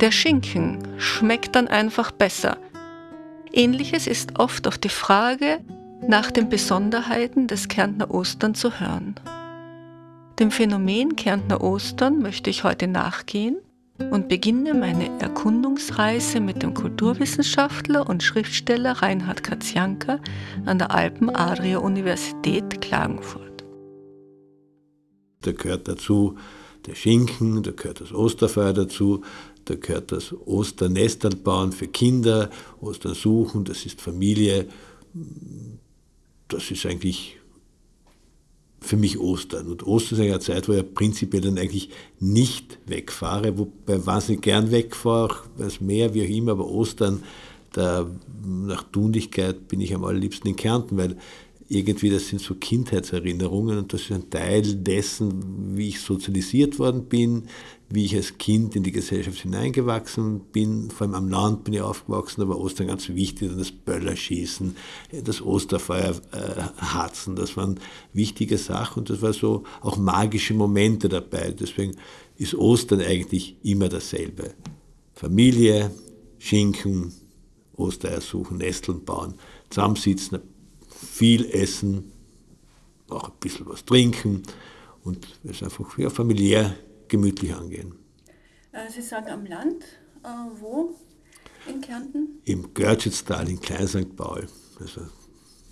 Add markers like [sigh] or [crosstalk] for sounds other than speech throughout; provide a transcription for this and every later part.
Der Schinken schmeckt dann einfach besser. Ähnliches ist oft auf die Frage nach den Besonderheiten des Kärntner Ostern zu hören. Dem Phänomen Kärntner Ostern möchte ich heute nachgehen und beginne meine Erkundungsreise mit dem Kulturwissenschaftler und Schriftsteller Reinhard Katzianka an der Alpen-Adria-Universität Klagenfurt. Da gehört dazu der Schinken, da gehört das Osterfeuer dazu, da gehört das Osternestel bauen für Kinder, Ostern suchen, das ist Familie. Das ist eigentlich für mich Ostern. Und Ostern ist eine Zeit, wo ich prinzipiell dann eigentlich nicht wegfahre, wobei wahnsinnig gern wegfahre, das Meer, wie auch immer, aber Ostern, da, nach Tunlichkeit bin ich am allerliebsten in Kärnten, weil irgendwie das sind so Kindheitserinnerungen und das ist ein Teil dessen, wie ich sozialisiert worden bin, wie ich als Kind in die Gesellschaft hineingewachsen bin. Vor allem am Land bin ich aufgewachsen, aber Ostern ganz wichtig, das Böllerschießen, das Osterfeuer äh, harzen, das waren wichtige Sachen und das war so auch magische Momente dabei. Deswegen ist Ostern eigentlich immer dasselbe. Familie, Schinken, Ostereier suchen, Nesteln bauen, zusammensitzen, viel essen, auch ein bisschen was trinken und es einfach ja, familiär gemütlich angehen. Äh, Sie sagen am Land, äh, wo in Kärnten? Im Görtschitztal in Klein St. Paul. Also,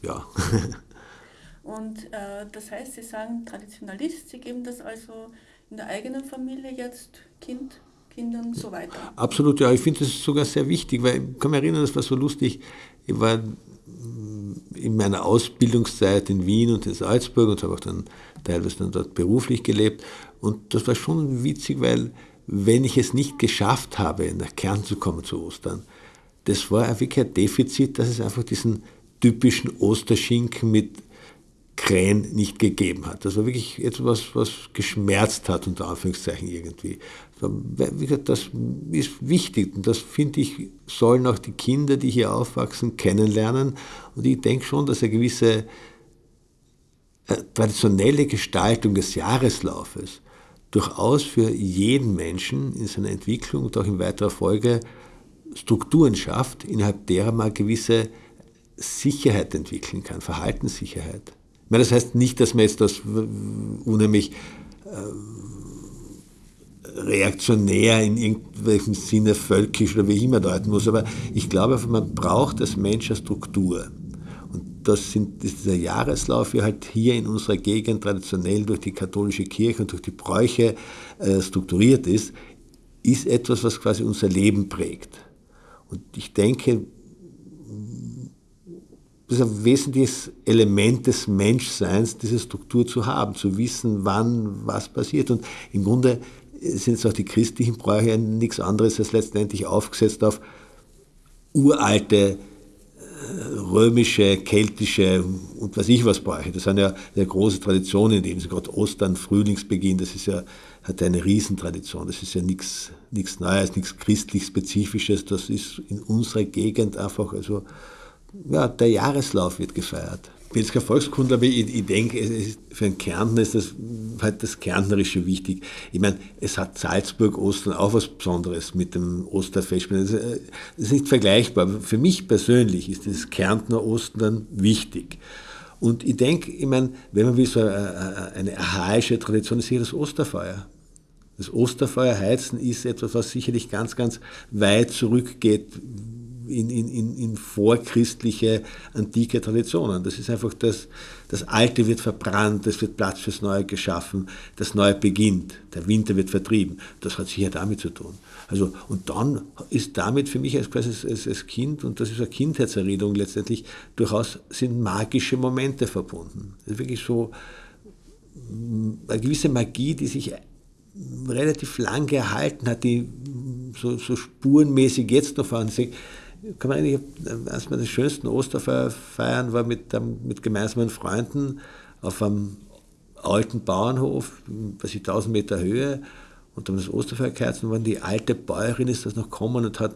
ja. [laughs] Und äh, das heißt, Sie sagen Traditionalist, Sie geben das also in der eigenen Familie jetzt Kind, Kindern so weiter? Absolut, ja. Ich finde das sogar sehr wichtig, weil ich kann mich erinnern, das war so lustig. Ich war in meiner Ausbildungszeit in Wien und in Salzburg und habe auch dann teilweise dann dort beruflich gelebt. Und das war schon witzig, weil wenn ich es nicht geschafft habe, nach Kern zu kommen zu Ostern, das war wirklich ein Defizit, dass es einfach diesen typischen Osterschinken mit Krähen nicht gegeben hat. Das war wirklich etwas, was geschmerzt hat, unter Anführungszeichen irgendwie. Das ist wichtig und das finde ich, sollen auch die Kinder, die hier aufwachsen, kennenlernen. Und ich denke schon, dass eine gewisse äh, traditionelle Gestaltung des Jahreslaufes durchaus für jeden Menschen in seiner Entwicklung und auch in weiterer Folge Strukturen schafft, innerhalb derer man gewisse Sicherheit entwickeln kann, Verhaltenssicherheit. Meine, das heißt nicht, dass man jetzt das unheimlich äh, reaktionär in irgendwelchem Sinne völkisch oder wie immer deuten muss, aber ich glaube, man braucht als Mensch eine Struktur. Und das sind das ist dieser Jahreslauf, wie halt hier in unserer Gegend traditionell durch die katholische Kirche und durch die Bräuche äh, strukturiert ist, ist etwas, was quasi unser Leben prägt. Und ich denke, das ist ein wesentliches Element des Menschseins, diese Struktur zu haben, zu wissen, wann was passiert. Und im Grunde sind es auch die christlichen Bräuche nichts anderes als letztendlich aufgesetzt auf uralte äh, römische, keltische und was ich was Bräuche. Das sind ja eine große Traditionen, in dem sie gerade Ostern, Frühlingsbeginn, das ist ja, hat eine Riesentradition. Das ist ja nichts, nichts Neues, nichts christlich Spezifisches. Das ist in unserer Gegend einfach, also ja, der Jahreslauf wird gefeiert. Ich bin jetzt kein Volkskundler, aber ich, ich denke, für einen Kärntner ist das, halt das Kärntnerische wichtig. Ich meine, es hat Salzburg, Ostern auch was Besonderes mit dem Osterfest. Das ist nicht vergleichbar. Für mich persönlich ist das Kärntner Ostern wichtig. Und ich denke, ich meine, wenn man will, so eine, eine archaische Tradition ist hier das Osterfeuer. Das Osterfeuer heizen ist etwas, was sicherlich ganz, ganz weit zurückgeht, in, in, in vorchristliche, antike Traditionen. Das ist einfach das, das Alte wird verbrannt, es wird Platz fürs Neue geschaffen, das Neue beginnt, der Winter wird vertrieben. Das hat sicher damit zu tun. Also, und dann ist damit für mich als, als, als Kind, und das ist eine Kindheitserinnerung letztendlich, durchaus sind magische Momente verbunden. Das ist wirklich so eine gewisse Magie, die sich relativ lange erhalten hat, die so, so spurenmäßig jetzt noch fahren. Ich kann man eigentlich, eines meiner schönsten Osterfeiern war mit, mit gemeinsamen Freunden auf einem alten Bauernhof, was ich 1000 Meter Höhe, und dann das Osterfeierkerzen waren die alte Bäuerin ist das noch gekommen und hat,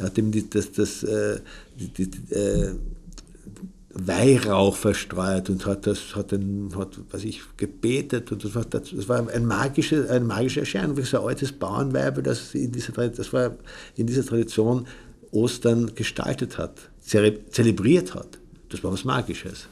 hat ihm die, das, das, äh, die, die, äh, Weihrauch verstreut und hat das, hat, den, hat was ich, gebetet und das war, das war ein magische, eine magische Erscheinung, wie so ein altes Bauernweibe, das in dieser, das war in dieser Tradition Ostern gestaltet hat, zelebriert hat. Das war was Magisches.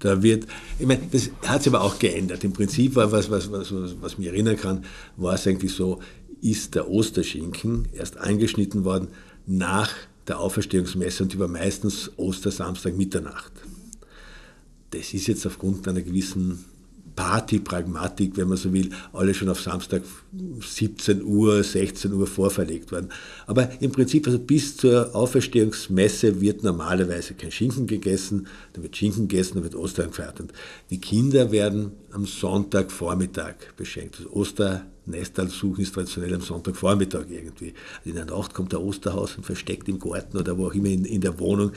Da wird, ich meine, das hat sich aber auch geändert. Im Prinzip war was, was, was, was mich erinnern kann, war es eigentlich so, ist der Osterschinken erst angeschnitten worden nach der Auferstehungsmesse und war meistens Ostersamstag Mitternacht. Das ist jetzt aufgrund einer gewissen Party-Pragmatik, wenn man so will, alle schon auf Samstag 17 Uhr, 16 Uhr vorverlegt worden. Aber im Prinzip, also bis zur Auferstehungsmesse wird normalerweise kein Schinken gegessen, dann wird Schinken gegessen, dann wird Ostern gefeiert. Und die Kinder werden am Sonntagvormittag beschenkt. Das Oster Nestal suchen ist traditionell am Sonntagvormittag irgendwie. Also in der Nacht kommt der Osterhaus und versteckt im Garten oder wo auch immer in, in der Wohnung,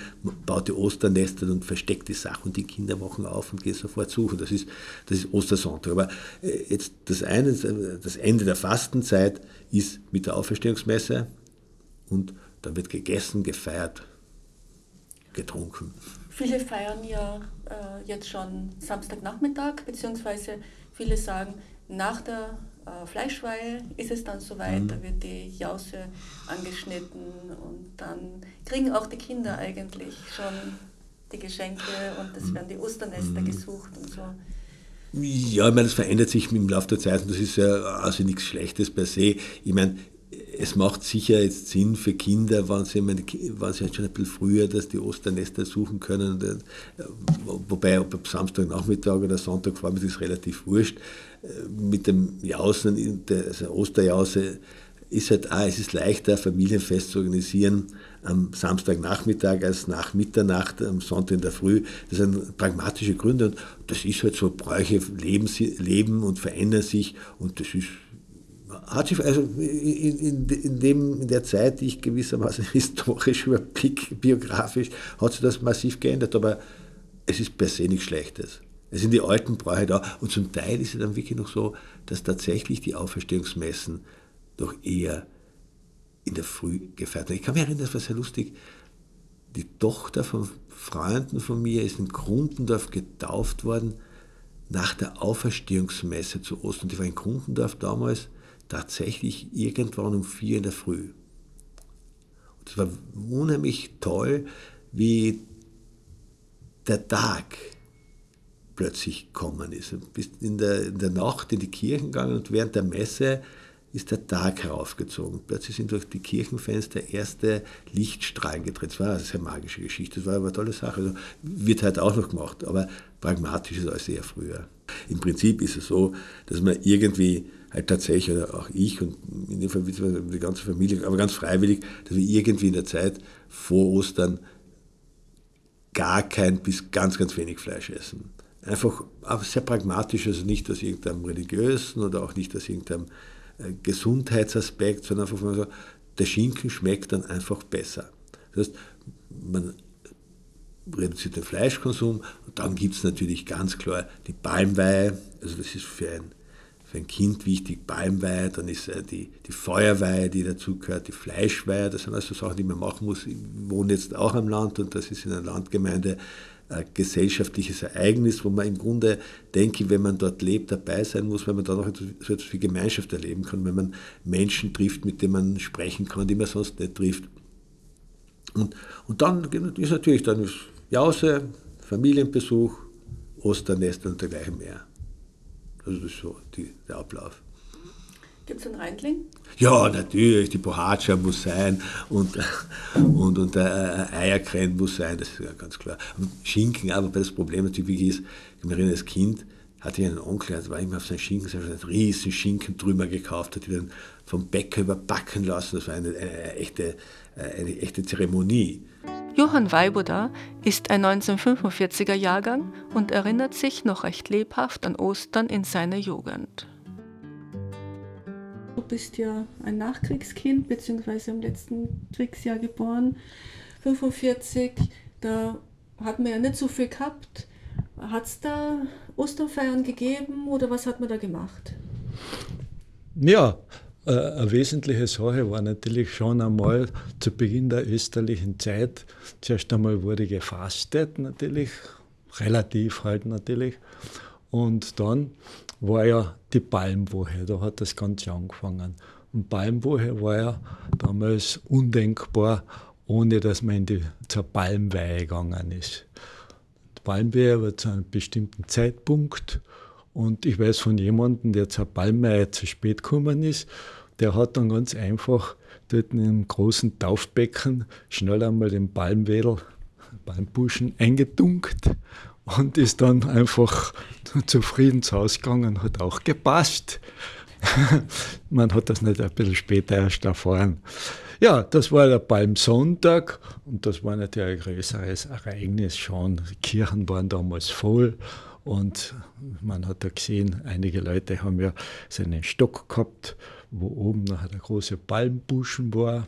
baut die Osternester und versteckt die Sachen und die Kinder wachen auf und gehen sofort suchen. Das ist, das ist Ostersonntag. Aber äh, jetzt das eine, das Ende der Fastenzeit ist mit der Auferstehungsmesse und dann wird gegessen, gefeiert, getrunken. Viele feiern ja äh, jetzt schon Samstagnachmittag, beziehungsweise viele sagen, nach der äh, Fleischweihe ist es dann soweit, mhm. da wird die Jause angeschnitten und dann kriegen auch die Kinder eigentlich schon die Geschenke und es werden die Osternester mhm. gesucht und so. Ja, ich meine, das verändert sich im Laufe der Zeit und das ist ja also nichts Schlechtes per se. Ich meine, es macht sicher jetzt Sinn für Kinder, wenn sie, wenn sie halt schon ein bisschen früher, dass die Osternester suchen können. Äh, wobei, ob ab Samstagnachmittag oder Sonntagvormittag ist relativ wurscht. Äh, mit dem Jausen, der also Osterjause, ist halt auch, es ist leichter, Familienfest zu organisieren am Samstagnachmittag als nach Mitternacht, am Sonntag in der Früh. Das sind pragmatische Gründe und das ist halt so, Bräuche leben, leben und verändern sich und das ist hat sich, also in, in, in, dem, in der Zeit, die ich gewissermaßen [laughs] historisch überblick, biografisch, hat sich das massiv geändert, aber es ist per se nichts Schlechtes. Es sind die alten Bräuche da und zum Teil ist es dann wirklich noch so, dass tatsächlich die Auferstehungsmessen doch eher in der Früh gefeiert werden. Ich kann mich erinnern, das war sehr lustig, die Tochter von Freunden von mir ist in Grundendorf getauft worden nach der Auferstehungsmesse zu Ostern. Die war in Grundendorf damals tatsächlich irgendwann um vier in der Früh. Und es war unheimlich toll, wie der Tag plötzlich gekommen ist. Du bist in der, in der Nacht in die Kirchen gegangen und während der Messe ist der Tag heraufgezogen. Plötzlich sind durch die Kirchenfenster erste Lichtstrahlen getreten. Das war eine sehr magische Geschichte, das war aber eine tolle Sache. Also wird halt auch noch gemacht, aber pragmatisch ist als sehr früher. Im Prinzip ist es so, dass man irgendwie halt tatsächlich, oder auch ich und in dem Fall die ganze Familie, aber ganz freiwillig, dass wir irgendwie in der Zeit vor Ostern gar kein bis ganz, ganz wenig Fleisch essen. Einfach sehr pragmatisch, also nicht aus irgendeinem religiösen oder auch nicht aus irgendeinem äh, Gesundheitsaspekt, sondern einfach mal so, der Schinken schmeckt dann einfach besser. Das heißt, man reduziert den Fleischkonsum und dann gibt es natürlich ganz klar die Palmweihe, also das ist für ein für ein Kind wichtig, Palmweihe, dann ist äh, die, die Feuerweihe, die dazugehört, die Fleischweihe, das sind also Sachen, die man machen muss. Ich wohne jetzt auch am Land und das ist in einer Landgemeinde ein gesellschaftliches Ereignis, wo man im Grunde, denke ich, wenn man dort lebt, dabei sein muss, weil man da noch so etwas wie Gemeinschaft erleben kann, wenn man Menschen trifft, mit denen man sprechen kann, die man sonst nicht trifft. Und, und dann ist natürlich dann Jause, Familienbesuch, Osternest und dergleichen mehr. Das ist so die, der Ablauf. Gibt es einen Reindling? Ja, natürlich, die Bohatscha muss sein und, und, und der äh, Eierkrenn muss sein, das ist ja ganz klar. Und Schinken, aber das Problem natürlich ist, ich mich erinnere, als Kind hatte ich einen Onkel, der war immer auf seinen Schinken, der hat einen riesen Schinkentrümmer gekauft, hat die dann vom Bäcker überbacken lassen. Das war eine, eine, eine echte, eine echte Zeremonie. Johann Weibuda ist ein 1945er Jahrgang und erinnert sich noch recht lebhaft an Ostern in seiner Jugend. du bist ja ein Nachkriegskind, beziehungsweise im letzten Kriegsjahr geboren, 45, da hat man ja nicht so viel gehabt. Hat es da Osterfeiern gegeben oder was hat man da gemacht? Ja, eine wesentliche Sache war natürlich schon einmal zu Beginn der österlichen Zeit, zuerst einmal wurde gefastet natürlich, relativ halt natürlich. Und dann war ja die Palmwoche, da hat das Ganze angefangen. Und Palmwoche war ja damals undenkbar, ohne dass man in die, zur Palmweihe gegangen ist. Die Palmweihe war zu einem bestimmten Zeitpunkt und ich weiß von jemandem, der zur Palmweihe zu spät gekommen ist, der hat dann ganz einfach dort in einem großen Taufbecken schnell einmal den Palmwedel, Palmbuschen eingetunkt und ist dann einfach zufrieden zu Hause gegangen, hat auch gepasst. [laughs] Man hat das nicht ein bisschen später erst erfahren. Ja, das war der Palmsonntag und das war natürlich ein größeres Ereignis schon. Die Kirchen waren damals voll und man hat ja gesehen, einige Leute haben ja seinen Stock gehabt, wo oben noch der große Palmbuschen war.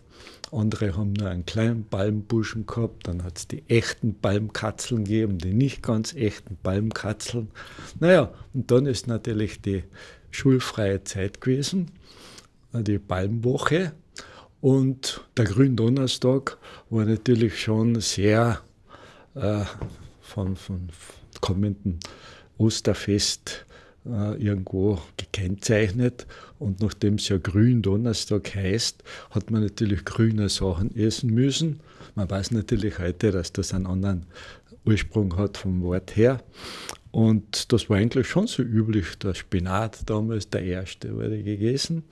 Andere haben nur einen kleinen Palmbuschen gehabt. Dann hat es die echten Palmkatzeln gegeben, die nicht ganz echten Palmkatzeln. Naja, und dann ist natürlich die schulfreie Zeit gewesen, die Palmwoche. Und der Gründonnerstag war natürlich schon sehr äh, von, von kommenden Osterfest äh, irgendwo gekennzeichnet. Und nachdem es ja Gründonnerstag heißt, hat man natürlich grüne Sachen essen müssen. Man weiß natürlich heute, dass das einen anderen Ursprung hat vom Wort her. Und das war eigentlich schon so üblich. Der Spinat damals, der erste, wurde gegessen.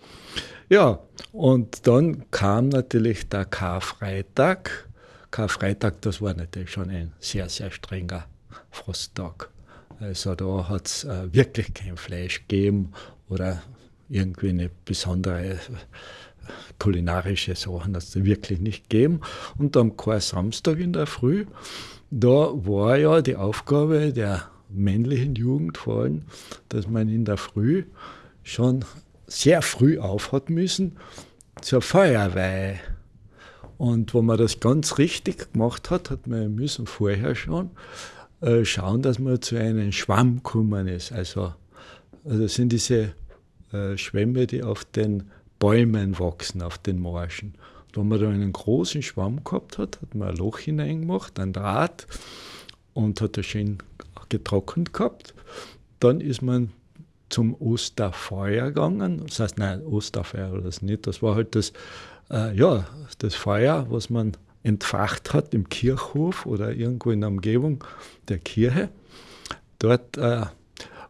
Ja, und dann kam natürlich der Karfreitag. Karfreitag, das war natürlich schon ein sehr, sehr strenger Frosttag. Also da hat es äh, wirklich kein Fleisch gegeben oder irgendwie eine besondere äh, kulinarische Sachen hat es wirklich nicht gegeben. Und am Samstag in der Früh, da war ja die Aufgabe der männlichen Jugend vor allem, dass man in der Früh schon sehr früh auf hat müssen zur Feuerweihe. Und wo man das ganz richtig gemacht hat, hat man müssen vorher schon äh, schauen, dass man zu einem Schwamm kommen ist. Also, also das sind diese äh, Schwämme, die auf den Bäumen wachsen, auf den Marschen. Und wenn man da einen großen Schwamm gehabt hat, hat man ein Loch hineingemacht, ein Draht und hat das schön getrocknet gehabt. Dann ist man zum Osterfeuer gegangen. Das heißt, nein, Osterfeuer oder das nicht. Das war halt das, äh, ja, das Feuer, was man entfacht hat im Kirchhof oder irgendwo in der Umgebung der Kirche. Dort äh,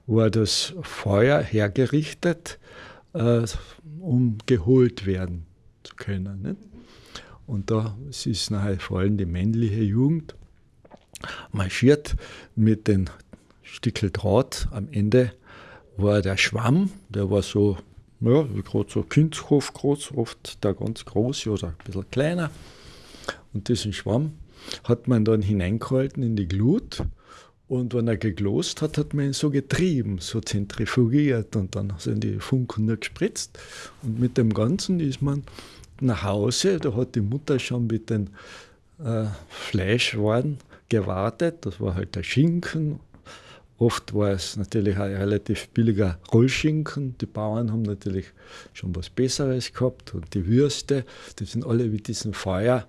war das Feuer hergerichtet, äh, um geholt werden zu können. Nicht? Und da ist nachher vor allem die männliche Jugend marschiert mit den Stickel Draht. Am Ende war der Schwamm, der war so, ja, gerade so Kindshof groß, oft der ganz große oder ein bisschen kleiner. Und diesen Schwamm hat man dann hineingehalten in die Glut. Und wenn er geglost hat, hat man ihn so getrieben, so zentrifugiert und dann sind die Funken nur gespritzt. Und mit dem Ganzen ist man nach Hause, da hat die Mutter schon mit den äh, Fleischwaren gewartet. Das war halt der Schinken. Oft war es natürlich ein relativ billiger Rollschinken. Die Bauern haben natürlich schon was Besseres gehabt. Und die Würste, die sind alle mit diesem Feuer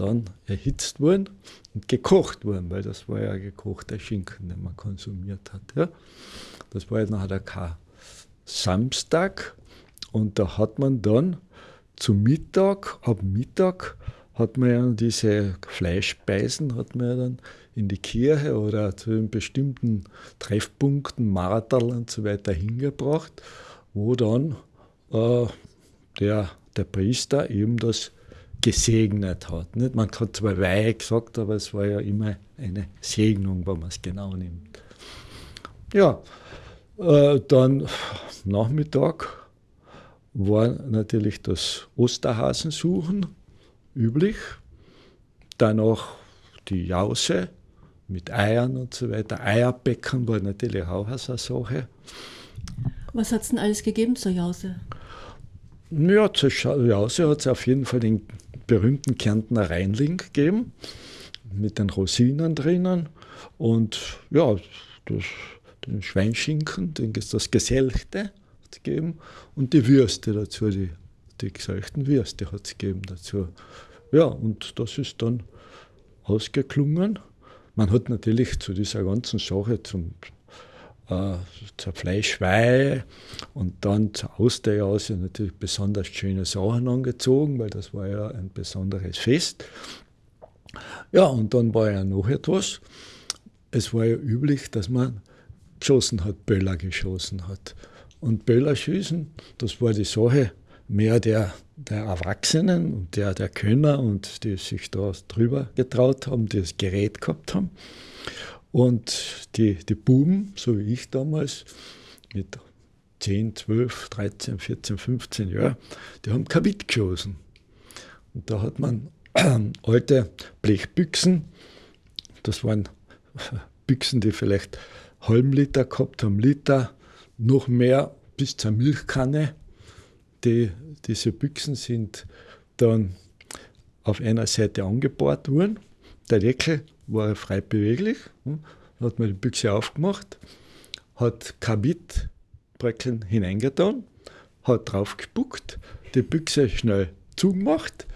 dann erhitzt worden und gekocht worden, weil das war ja gekochter Schinken, den man konsumiert hat. Ja. Das war ja nachher der Samstag und da hat man dann zum Mittag, ab Mittag hat man ja diese Fleischspeisen, hat man ja dann in die Kirche oder zu den bestimmten Treffpunkten, Marterl und so weiter hingebracht, wo dann äh, der, der Priester eben das gesegnet hat. Nicht? Man hat zwar Weihe gesagt, aber es war ja immer eine Segnung, wenn man es genau nimmt. Ja, äh, dann Nachmittag war natürlich das Osterhasensuchen üblich. Danach die Jause mit Eiern und so weiter. Eierbecken war natürlich auch eine Sache. Was hat es denn alles gegeben zur Jause? Ja, zur Jause hat es auf jeden Fall den berühmten Kärntner Rheinling gegeben, mit den Rosinen drinnen. Und ja, das, den Schweinschinken, den, das Geselchte gegeben. Und die Würste dazu, die, die gesalchten Würste hat es gegeben dazu. Ja, und das ist dann ausgeklungen. Man hat natürlich zu dieser ganzen Sache, zum, äh, zur Fleischweihe und dann zur Austerjause natürlich besonders schöne Sachen angezogen, weil das war ja ein besonderes Fest. Ja, und dann war ja noch etwas. Es war ja üblich, dass man geschossen hat, Böller geschossen hat. Und Böller schießen, das war die Sache mehr der, der Erwachsenen und der, der Könner und die sich da drüber getraut haben, die das Gerät gehabt haben. Und die, die Buben, so wie ich damals, mit 10, 12, 13, 14, 15 Jahren, die haben Kabit geschossen. Und da hat man [clears throat] alte Blechbüchsen, das waren [laughs] Büchsen, die vielleicht halben Liter gehabt haben, Liter, noch mehr bis zur Milchkanne die, diese Büchsen sind dann auf einer Seite angebohrt worden. Der Deckel war frei beweglich. Dann hat man die Büchse aufgemacht, hat Kabitbröckeln hineingetan, hat drauf gespuckt, die Büchse schnell zugemacht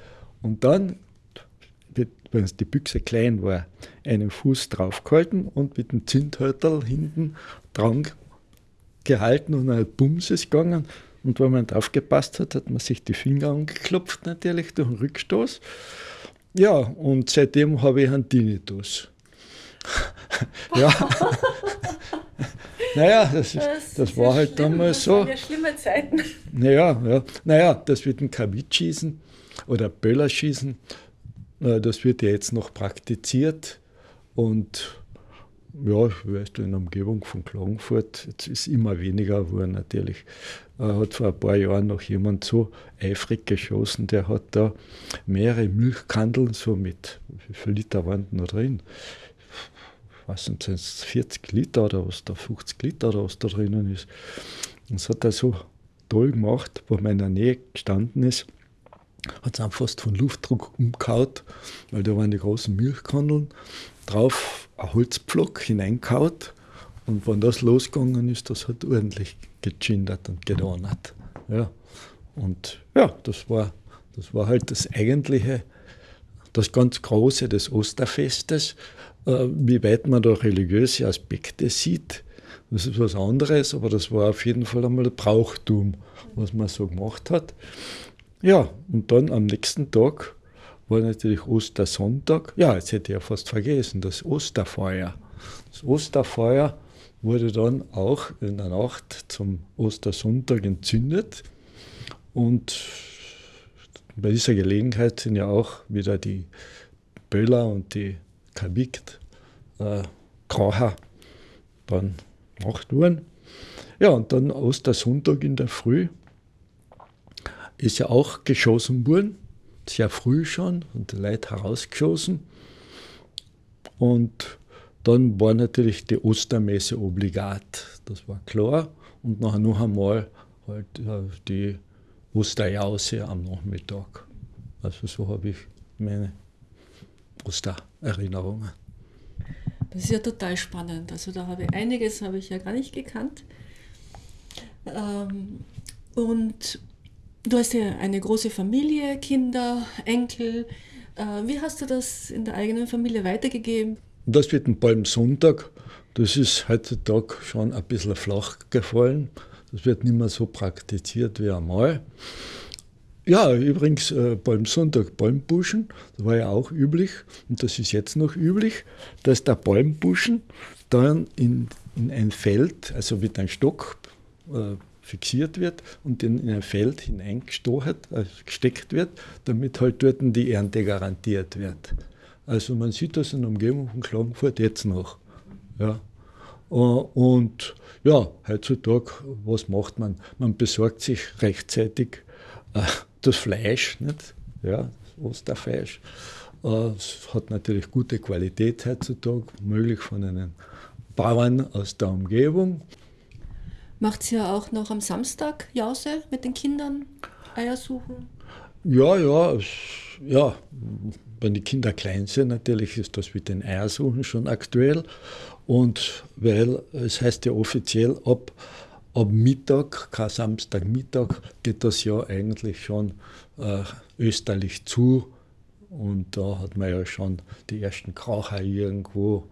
und dann, wenn die Büchse klein war, einen Fuß draufgehalten und mit dem Zündhörtel hinten dran gehalten und ein Bums ist gegangen. Und wenn man aufgepasst hat, hat man sich die Finger angeklopft, natürlich durch den Rückstoß. Ja, und seitdem habe ich einen Tinnitus. [laughs] ja. naja, das, ist, das, das war halt schlimm, damals so. Das ja schlimme Zeiten. Naja, ja. naja, das mit dem Kabitschießen oder Böllerschießen, äh, das wird ja jetzt noch praktiziert. Und ja, ich weiß, in der Umgebung von Klagenfurt, jetzt ist immer weniger geworden natürlich. Äh, hat vor ein paar Jahren noch jemand so eifrig geschossen, der hat da mehrere Milchkandeln so mit, wie viele Liter waren da drin? Nicht, sind es 40 Liter oder was da, 50 Liter oder was da drinnen ist. Und das hat er so toll gemacht, wo man in der Nähe gestanden ist hat es fast von Luftdruck umgehaut, weil da waren die großen Milchkandeln drauf ein Holzpflock hineingehaut und wenn das losgegangen ist, das hat ordentlich gechindert und gedonnert. Ja. Und ja, das war, das war halt das eigentliche, das ganz Große des Osterfestes. Äh, wie weit man da religiöse Aspekte sieht, das ist was anderes, aber das war auf jeden Fall einmal ein Brauchtum, was man so gemacht hat. Ja, und dann am nächsten Tag war natürlich Ostersonntag. Ja, jetzt hätte ich ja fast vergessen, das Osterfeuer. Das Osterfeuer wurde dann auch in der Nacht zum Ostersonntag entzündet. Und bei dieser Gelegenheit sind ja auch wieder die Böller und die Kabikt, äh, dann gemacht worden. Ja, und dann Ostersonntag in der Früh ist ja auch geschossen worden sehr früh schon und die Leute herausgeschossen. Und dann war natürlich die Ostermesse obligat, das war klar. Und nachher noch einmal halt die Osterjause am Nachmittag. Also so habe ich meine Ostererinnerungen. Das ist ja total spannend. Also da habe ich einiges habe ich ja gar nicht gekannt. Ähm, und Du hast ja eine große Familie, Kinder, Enkel. Äh, wie hast du das in der eigenen Familie weitergegeben? Das wird ein Palmsonntag. Das ist heutzutage schon ein bisschen flach gefallen. Das wird nicht mehr so praktiziert wie einmal. Ja, übrigens äh, Palmsonntag Palmbuschen, das war ja auch üblich und das ist jetzt noch üblich, dass der Palmbuschen dann in, in ein Feld, also mit einem Stock äh, fixiert wird und in ein Feld hineingesteckt äh, wird, damit halt dort die Ernte garantiert wird. Also man sieht das in der Umgebung von Klagenfurt jetzt noch. Ja. Äh, und ja, heutzutage, was macht man? Man besorgt sich rechtzeitig äh, das Fleisch, nicht? Ja, Osterfleisch. Es hat natürlich gute Qualität heutzutage, möglich von einem Bauern aus der Umgebung. Macht ihr auch noch am Samstag Jause mit den Kindern? Eier suchen? Ja, ja, ja. Wenn die Kinder klein sind, natürlich ist das mit den Eiersuchen schon aktuell. Und weil es heißt ja offiziell, ab, ab Mittag, kein Samstagmittag, geht das ja eigentlich schon äh, österlich zu. Und da hat man ja schon die ersten Kraucher irgendwo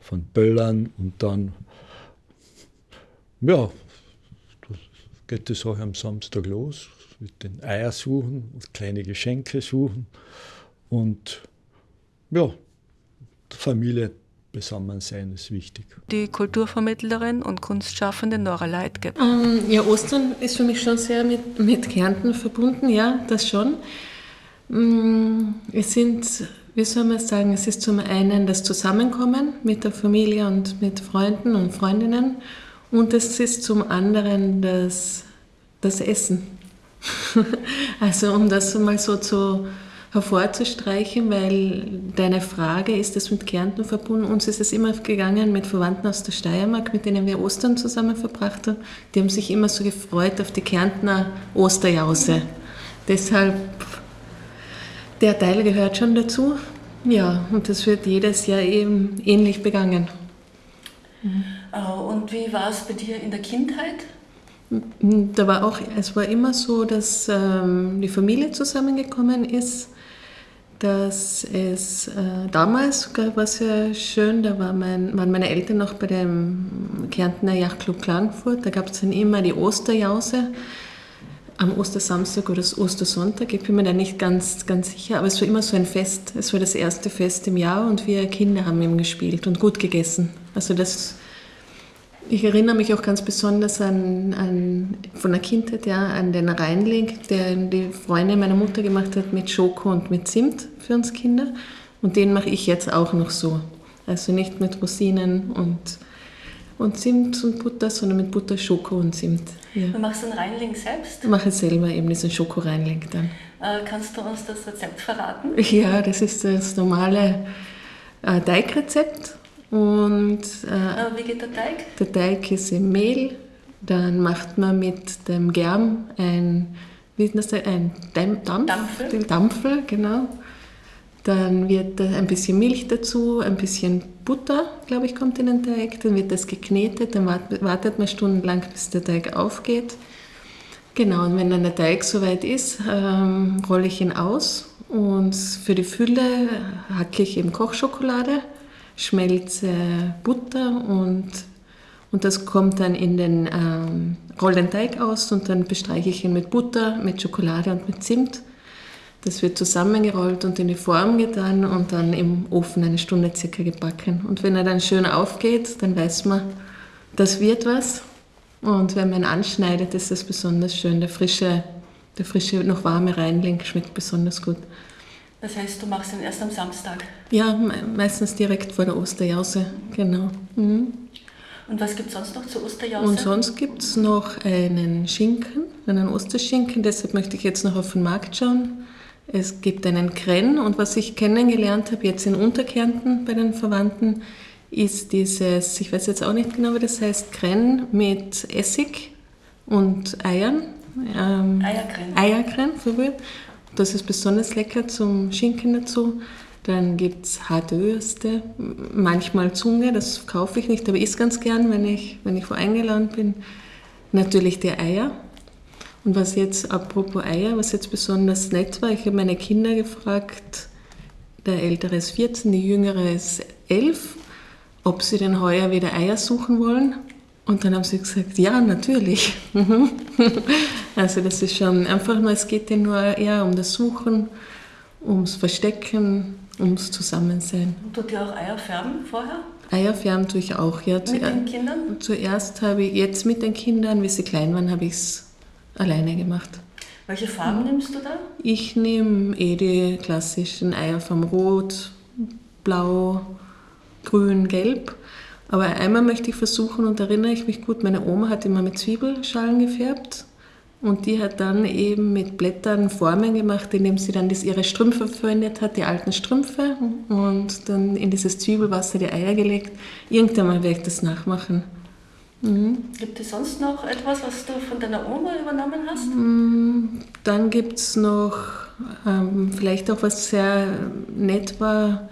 von Böllern und dann, ja, geht die Sache am Samstag los mit den Eier suchen, kleine Geschenke suchen und ja, Familie besammen sein ist wichtig. Die Kulturvermittlerin und Kunstschaffende Nora Leitgeb. Ähm, ja, Ostern ist für mich schon sehr mit, mit Kärnten verbunden, ja, das schon. Mm, es sind, wie soll man sagen, es ist zum einen das Zusammenkommen mit der Familie und mit Freunden und Freundinnen und es ist zum anderen das, das Essen. [laughs] also um das mal so zu hervorzustreichen, weil deine Frage, ist es mit Kärnten verbunden? Uns ist es immer gegangen mit Verwandten aus der Steiermark, mit denen wir Ostern zusammen verbracht haben. Die haben sich immer so gefreut auf die Kärntner Osterjause. Deshalb, der Teil gehört schon dazu. Ja, und das wird jedes Jahr eben ähnlich begangen. Mhm. Und wie war es bei dir in der Kindheit? Da war auch, es war immer so, dass ähm, die Familie zusammengekommen ist dass es äh, damals war sehr schön, da war mein, waren meine Eltern noch bei dem Kärntner Yachtclub Klagenfurt, da gab es dann immer die Osterjause am Ostersamstag oder Ostersonntag, ich bin mir da nicht ganz, ganz sicher, aber es war immer so ein Fest, es war das erste Fest im Jahr und wir Kinder haben eben gespielt und gut gegessen. Also das ich erinnere mich auch ganz besonders an, an von der Kindheit ja, an den Reinling, der die Freundin meiner Mutter gemacht hat mit Schoko und mit Zimt für uns Kinder. Und den mache ich jetzt auch noch so. Also nicht mit Rosinen und, und Zimt und Butter, sondern mit Butter, Schoko und Zimt. Ja. Du machst den Reinling selbst? Ich mache selber eben diesen Schoko-Reinling dann. Äh, kannst du uns das Rezept verraten? Ja, das ist das normale äh, Teigrezept und, äh, wie geht der Teig? Der Teig ist im Mehl. Dann macht man mit dem Germ ein, wie ist das, ein Dampf, Dampfel. Dampfel, genau. Dann wird ein bisschen Milch dazu, ein bisschen Butter, glaube ich, kommt in den Teig. Dann wird das geknetet, dann wartet man stundenlang, bis der Teig aufgeht. Genau, und wenn dann der Teig soweit ist, ähm, rolle ich ihn aus und für die Fülle hacke ich eben Kochschokolade Schmelze, Butter und, und das kommt dann in den ähm, Rollenteig aus und dann bestreiche ich ihn mit Butter, mit Schokolade und mit Zimt. Das wird zusammengerollt und in die Form getan und dann im Ofen eine Stunde circa gebacken. Und wenn er dann schön aufgeht, dann weiß man, das wird was. Und wenn man anschneidet, ist das besonders schön. Der frische, der frische, noch warme Reinling schmeckt besonders gut. Das heißt, du machst ihn erst am Samstag? Ja, meistens direkt vor der Osterjause, genau. Mhm. Und was gibt es sonst noch zur Osterjause? Und sonst gibt es noch einen Schinken, einen Osterschinken, deshalb möchte ich jetzt noch auf den Markt schauen. Es gibt einen Krenn und was ich kennengelernt habe jetzt in Unterkärnten bei den Verwandten, ist dieses, ich weiß jetzt auch nicht genau, wie das heißt, Krenn mit Essig und Eiern. Ähm, Eierkrenn. Eierkrenn, verwirrt. Das ist besonders lecker zum Schinken dazu. Dann gibt es harte Würste, manchmal Zunge, das kaufe ich nicht, aber isst ganz gern, wenn ich, wenn ich wo eingeladen bin. Natürlich die Eier. Und was jetzt, apropos Eier, was jetzt besonders nett war, ich habe meine Kinder gefragt, der Ältere ist 14, die Jüngere ist 11, ob sie denn heuer wieder Eier suchen wollen. Und dann haben sie gesagt, ja, natürlich. [laughs] also das ist schon einfach nur, es geht ja nur eher um das Suchen, ums Verstecken, ums Zusammensein. Tut ihr auch Eier färben vorher? Eier färben tue ich auch, ja. Mit den Kindern? Zuerst habe ich, jetzt mit den Kindern, wie sie klein waren, habe ich es alleine gemacht. Welche Farben nimmst du da? Ich nehme eh die klassischen Eier vom Rot, Blau, Grün, Gelb. Aber einmal möchte ich versuchen, und erinnere ich mich gut, meine Oma hat immer mit Zwiebelschalen gefärbt. Und die hat dann eben mit Blättern Formen gemacht, indem sie dann das ihre Strümpfe verwendet hat, die alten Strümpfe, und dann in dieses Zwiebelwasser die Eier gelegt. Irgendwann mal werde ich das nachmachen. Mhm. Gibt es sonst noch etwas, was du von deiner Oma übernommen hast? Mhm. Dann gibt es noch ähm, vielleicht auch was sehr nett war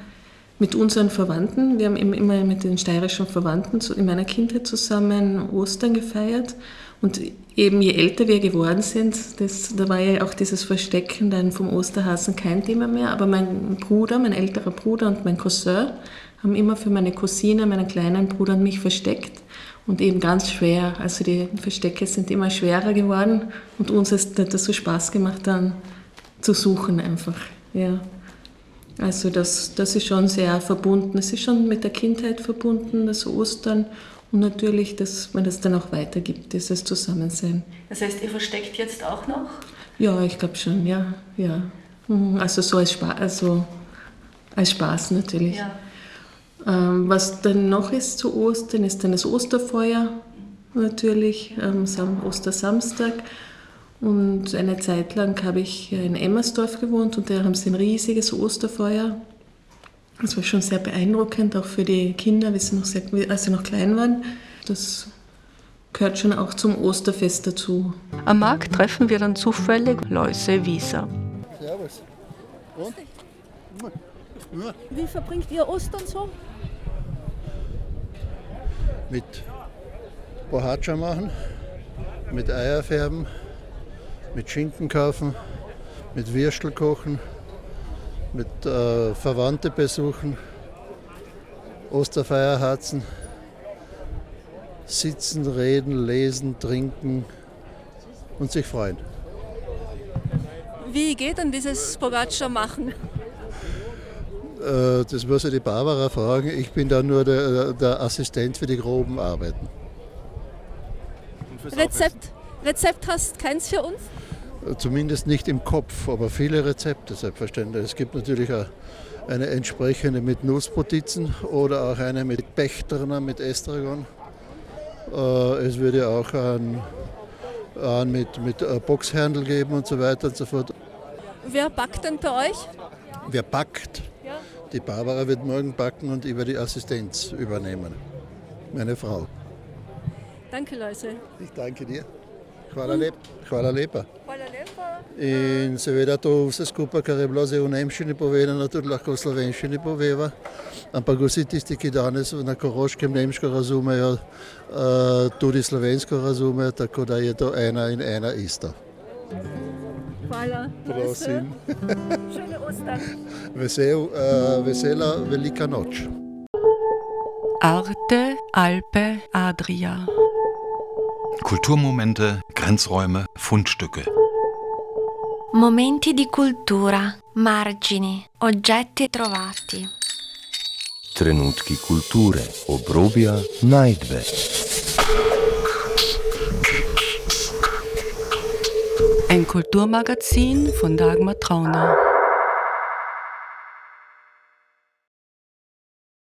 mit unseren Verwandten. Wir haben immer mit den steirischen Verwandten in meiner Kindheit zusammen Ostern gefeiert. Und eben je älter wir geworden sind, das, da war ja auch dieses Verstecken dann vom Osterhasen kein Thema mehr. Aber mein Bruder, mein älterer Bruder und mein Cousin haben immer für meine Cousine, meinen kleinen Bruder und mich versteckt. Und eben ganz schwer. Also die Verstecke sind immer schwerer geworden. Und uns hat das so Spaß gemacht, dann zu suchen einfach. Ja. Also das, das ist schon sehr verbunden. Es ist schon mit der Kindheit verbunden, das Ostern. Und natürlich, dass man das dann auch weitergibt, dieses Zusammensein. Das heißt, ihr versteckt jetzt auch noch? Ja, ich glaube schon, ja. ja. Mhm. Also so als, Spaß, also als Spaß natürlich. Ja. Ähm, was dann noch ist zu Ostern, ist dann das Osterfeuer natürlich am Ostersamstag. Und eine Zeit lang habe ich in Emmersdorf gewohnt und da haben sie ein riesiges Osterfeuer. Das war schon sehr beeindruckend, auch für die Kinder, als sie noch, sehr, als sie noch klein waren. Das gehört schon auch zum Osterfest dazu. Am Markt treffen wir dann zufällig Läuse Wieser. Servus. Und? Wie verbringt ihr Ostern so? Mit Bohatscha machen, mit Eier färben, mit Schinken kaufen, mit Würstel kochen, mit äh, Verwandte besuchen, Osterfeierharzen, sitzen, reden, lesen, trinken und sich freuen. Wie geht denn dieses Bogatscha machen? Äh, das muss ja die Barbara fragen. Ich bin da nur der, der Assistent für die groben Arbeiten. Rezept, Rezept hast keins für uns? Zumindest nicht im Kopf, aber viele Rezepte selbstverständlich. Es gibt natürlich auch eine entsprechende mit Nusspotizen oder auch eine mit Bechterner, mit Estragon. Äh, es würde auch einen, einen mit, mit äh, Boxhandel geben und so weiter und so fort. Wer backt denn bei euch? Wer backt? Ja. Die Barbara wird morgen backen und über die Assistenz übernehmen. Meine Frau. Danke, Leute. Ich danke dir. Hvala, lep, lepa. In seveda to vse skupaj, kar je bilo zdaj v Nemščini povedano, tudi lahko v slovenščini poveva. Ampak vsi tisti, ki danes na Koroškem nemško razumejo, uh, tudi slovensko razumejo, tako da je to ena in ena isto. Hvala. Prosim. [laughs] Vesel, uh, vesela velika noč. Arte, Alpe, Adria. Kulturmomente, Grenzräume, Fundstücke. Momenti di cultura, margini, oggetti trovati. Trenutki kulture, obrobja, najdbe. Ein Kulturmagazin von Dagmar Trauner.